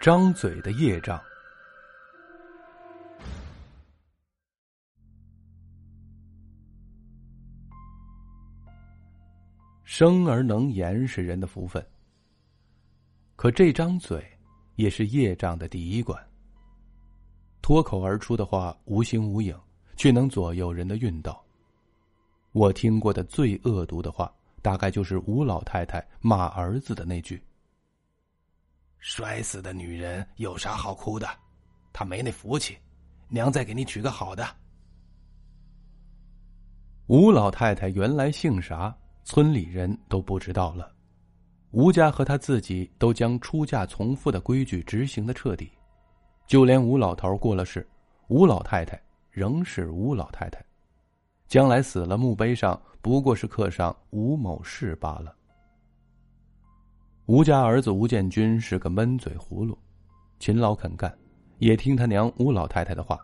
张嘴的业障。生而能言是人的福分，可这张嘴也是业障的第一关。脱口而出的话无形无影，却能左右人的运道。我听过的最恶毒的话，大概就是吴老太太骂儿子的那句：“摔死的女人有啥好哭的？她没那福气，娘再给你娶个好的。”吴老太太原来姓啥？村里人都不知道了，吴家和他自己都将出嫁从夫的规矩执行的彻底，就连吴老头过了世，吴老太太仍是吴老太太，将来死了墓碑上不过是刻上吴某氏罢了。吴家儿子吴建军是个闷嘴葫芦，勤劳肯干，也听他娘吴老太太的话。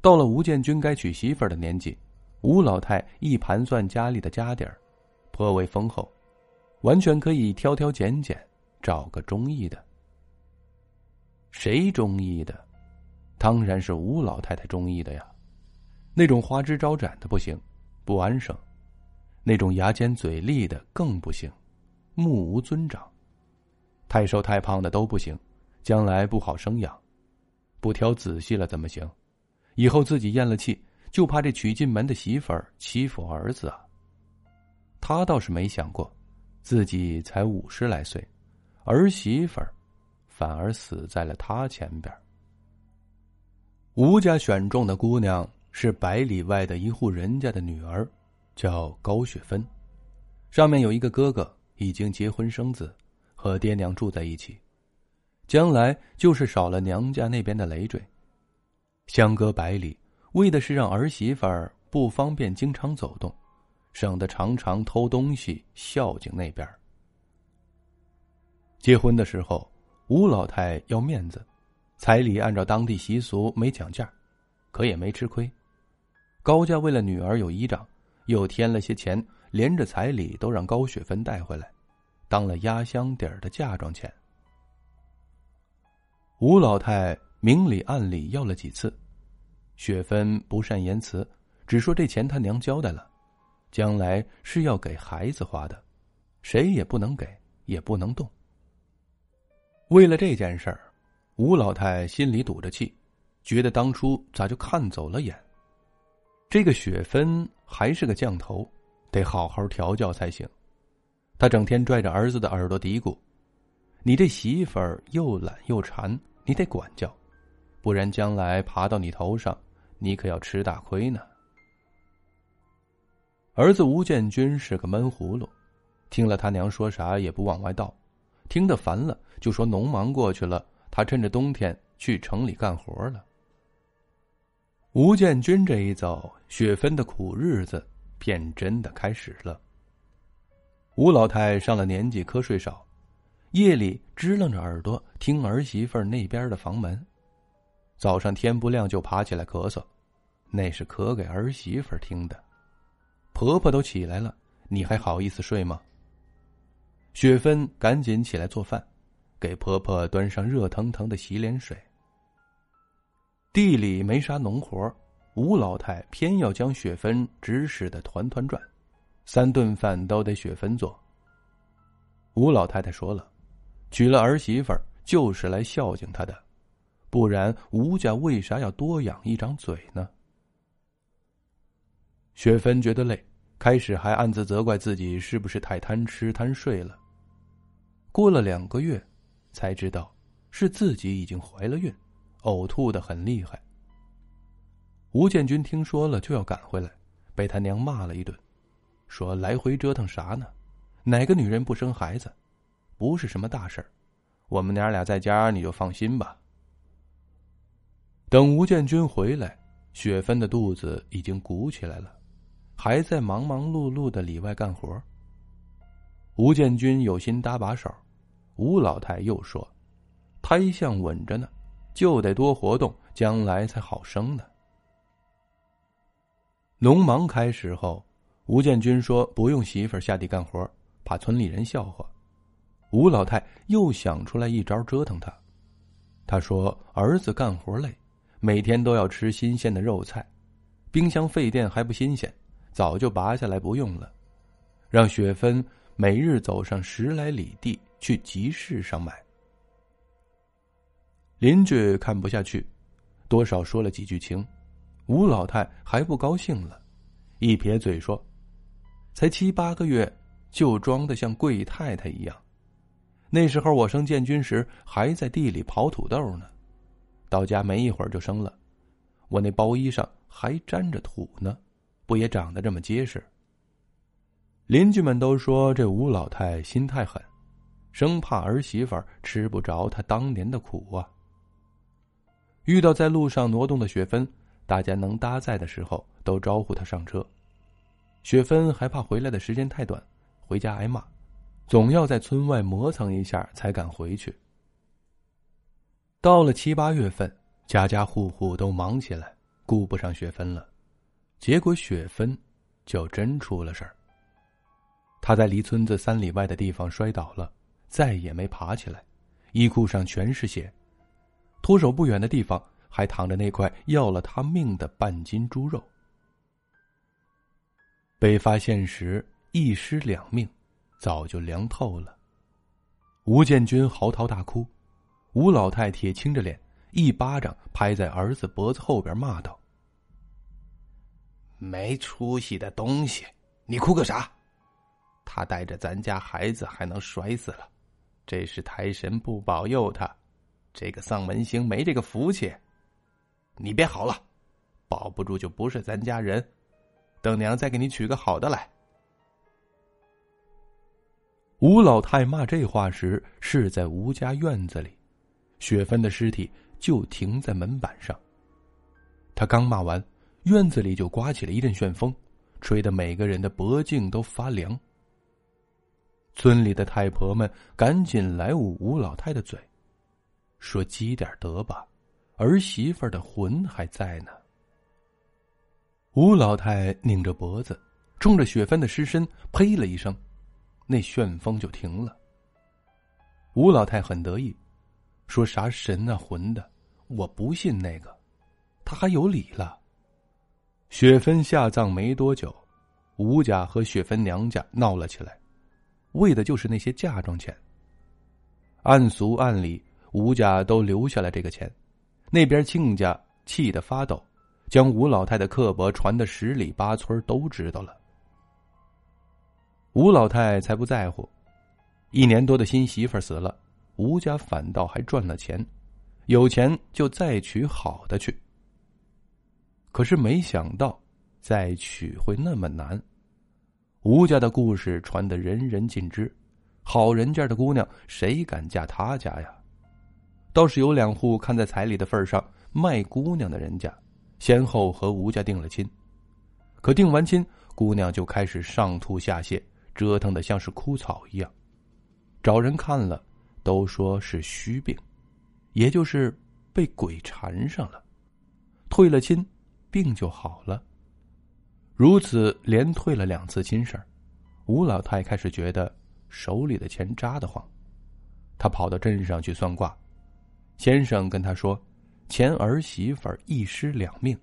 到了吴建军该娶媳妇的年纪，吴老太一盘算家里的家底儿。颇为丰厚，完全可以挑挑拣拣，找个中意的。谁中意的？当然是吴老太太中意的呀。那种花枝招展的不行，不安生；那种牙尖嘴利的更不行，目无尊长。太瘦太胖的都不行，将来不好生养。不挑仔细了怎么行？以后自己咽了气，就怕这娶进门的媳妇儿欺负儿子啊。他倒是没想过，自己才五十来岁，儿媳妇儿反而死在了他前边。吴家选中的姑娘是百里外的一户人家的女儿，叫高雪芬，上面有一个哥哥已经结婚生子，和爹娘住在一起，将来就是少了娘家那边的累赘，相隔百里，为的是让儿媳妇不方便经常走动。省得常常偷东西孝敬那边。结婚的时候，吴老太要面子，彩礼按照当地习俗没讲价，可也没吃亏。高家为了女儿有依仗，又添了些钱，连着彩礼都让高雪芬带回来，当了压箱底儿的嫁妆钱。吴老太明里暗里要了几次，雪芬不善言辞，只说这钱他娘交代了。将来是要给孩子花的，谁也不能给，也不能动。为了这件事儿，吴老太心里堵着气，觉得当初咋就看走了眼。这个雪芬还是个犟头，得好好调教才行。他整天拽着儿子的耳朵嘀咕：“你这媳妇儿又懒又馋，你得管教，不然将来爬到你头上，你可要吃大亏呢。”儿子吴建军是个闷葫芦，听了他娘说啥也不往外倒，听得烦了就说农忙过去了，他趁着冬天去城里干活了。吴建军这一走，雪芬的苦日子便真的开始了。吴老太上了年纪，瞌睡少，夜里支棱着耳朵听儿媳妇那边的房门，早上天不亮就爬起来咳嗽，那是咳给儿媳妇听的。婆婆都起来了，你还好意思睡吗？雪芬赶紧起来做饭，给婆婆端上热腾腾的洗脸水。地里没啥农活，吴老太偏要将雪芬指使的团团转，三顿饭都得雪芬做。吴老太太说了，娶了儿媳妇就是来孝敬她的，不然吴家为啥要多养一张嘴呢？雪芬觉得累，开始还暗自责怪自己是不是太贪吃贪睡了。过了两个月，才知道是自己已经怀了孕，呕吐的很厉害。吴建军听说了就要赶回来，被他娘骂了一顿，说来回折腾啥呢？哪个女人不生孩子？不是什么大事儿，我们娘俩在家你就放心吧。等吴建军回来，雪芬的肚子已经鼓起来了。还在忙忙碌碌的里外干活。吴建军有心搭把手，吴老太又说：“胎相稳着呢，就得多活动，将来才好生呢。”农忙开始后，吴建军说不用媳妇下地干活，怕村里人笑话。吴老太又想出来一招折腾他，他说儿子干活累，每天都要吃新鲜的肉菜，冰箱废电还不新鲜，早就拔下来不用了，让雪芬每日走上十来里地去集市上买。邻居看不下去，多少说了几句情，吴老太还不高兴了，一撇嘴说：“才七八个月，就装的像贵太太一样。”那时候我生建军时还在地里刨土豆呢，到家没一会儿就生了，我那包衣上还沾着土呢，不也长得这么结实？邻居们都说这吴老太心太狠，生怕儿媳妇吃不着她当年的苦啊。遇到在路上挪动的雪芬，大家能搭载的时候都招呼他上车，雪芬还怕回来的时间太短，回家挨骂。总要在村外磨蹭一下才敢回去。到了七八月份，家家户户都忙起来，顾不上雪芬了。结果雪芬就真出了事儿。他在离村子三里外的地方摔倒了，再也没爬起来，衣裤上全是血，脱手不远的地方还躺着那块要了他命的半斤猪肉。被发现时，一尸两命。早就凉透了。吴建军嚎啕大哭，吴老太铁青着脸，一巴掌拍在儿子脖子后边，骂道：“没出息的东西，你哭个啥？他带着咱家孩子还能摔死了，这是太神不保佑他，这个丧门星没这个福气。你别好了，保不住就不是咱家人，等娘再给你娶个好的来。”吴老太骂这话时，是在吴家院子里，雪芬的尸体就停在门板上。他刚骂完，院子里就刮起了一阵旋风，吹得每个人的脖颈都发凉。村里的太婆们赶紧来捂吴老太的嘴，说：“积点德吧，儿媳妇的魂还在呢。”吴老太拧着脖子，冲着雪芬的尸身呸了一声。那旋风就停了。吴老太很得意，说啥神啊魂的，我不信那个，他还有理了。雪芬下葬没多久，吴家和雪芬娘家闹了起来，为的就是那些嫁妆钱。按俗按理，吴家都留下了这个钱，那边亲家气得发抖，将吴老太的刻薄传的十里八村都知道了。吴老太才不在乎，一年多的新媳妇死了，吴家反倒还赚了钱，有钱就再娶好的去。可是没想到，再娶会那么难。吴家的故事传得人人尽知，好人家的姑娘谁敢嫁他家呀？倒是有两户看在彩礼的份上卖姑娘的人家，先后和吴家定了亲。可定完亲，姑娘就开始上吐下泻。折腾的像是枯草一样，找人看了，都说是虚病，也就是被鬼缠上了。退了亲，病就好了。如此连退了两次亲事吴老太开始觉得手里的钱扎得慌。他跑到镇上去算卦，先生跟他说，前儿媳妇一尸两命，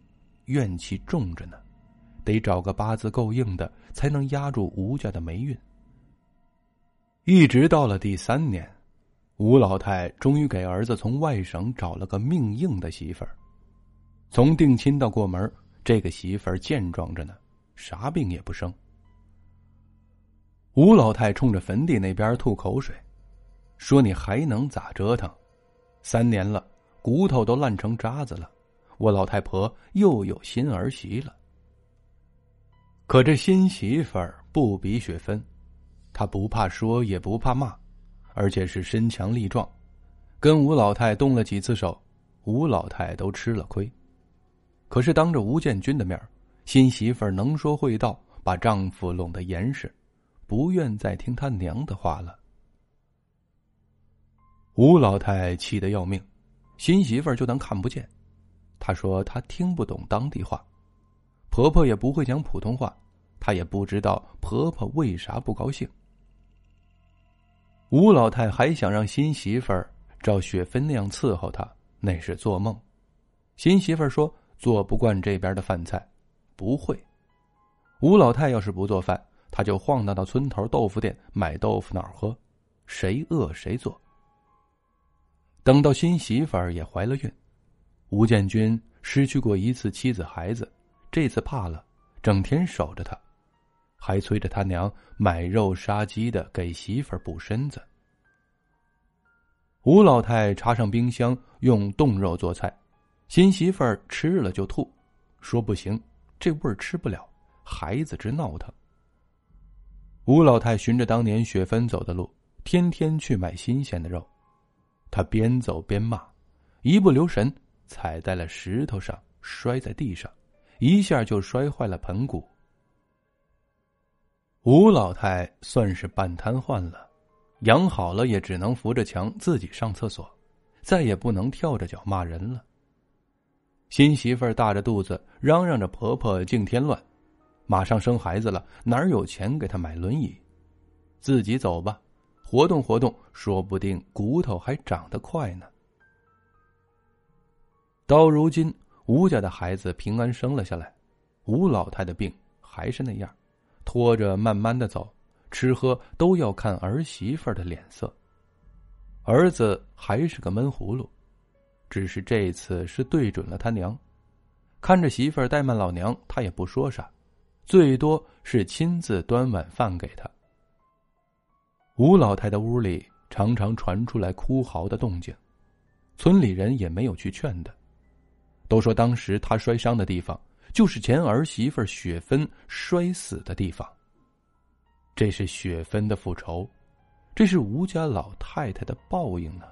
怨气重着呢。得找个八字够硬的，才能压住吴家的霉运。一直到了第三年，吴老太终于给儿子从外省找了个命硬的媳妇儿。从定亲到过门，这个媳妇儿健壮着呢，啥病也不生。吴老太冲着坟地那边吐口水，说：“你还能咋折腾？三年了，骨头都烂成渣子了，我老太婆又有新儿媳了。”可这新媳妇儿不比雪芬，她不怕说也不怕骂，而且是身强力壮，跟吴老太动了几次手，吴老太都吃了亏。可是当着吴建军的面新媳妇儿能说会道，把丈夫拢得严实，不愿再听他娘的话了。吴老太气得要命，新媳妇儿就当看不见，她说她听不懂当地话。婆婆也不会讲普通话，她也不知道婆婆为啥不高兴。吴老太还想让新媳妇儿照雪芬那样伺候她，那是做梦。新媳妇说做不惯这边的饭菜，不会。吴老太要是不做饭，她就晃荡到村头豆腐店买豆腐脑喝，谁饿谁做。等到新媳妇儿也怀了孕，吴建军失去过一次妻子孩子，这次怕了，整天守着他，还催着他娘买肉杀鸡的给媳妇儿补身子。吴老太插上冰箱，用冻肉做菜，新媳妇儿吃了就吐，说不行，这味儿吃不了。孩子直闹腾。吴老太循着当年雪芬走的路，天天去买新鲜的肉。他边走边骂，一不留神踩在了石头上，摔在地上，一下就摔坏了盆骨。吴老太算是半瘫痪了，养好了也只能扶着墙自己上厕所，再也不能跳着脚骂人了。新媳妇儿大着肚子嚷嚷着婆婆净添乱。马上生孩子了，哪有钱给她买轮椅？自己走吧，活动活动，说不定骨头还长得快呢。到如今，吴家的孩子平安生了下来，吴老太的病还是那样，拖着慢慢的走，吃喝都要看儿媳妇的脸色。儿子还是个闷葫芦，只是这次是对准了他娘，看着媳妇怠慢老娘，他也不说啥。最多是亲自端碗饭给他。吴老太的屋里常常传出来哭嚎的动静，村里人也没有去劝她，都说当时她摔伤的地方就是前儿媳妇雪芬摔死的地方。这是雪芬的复仇，这是吴家老太太的报应呢。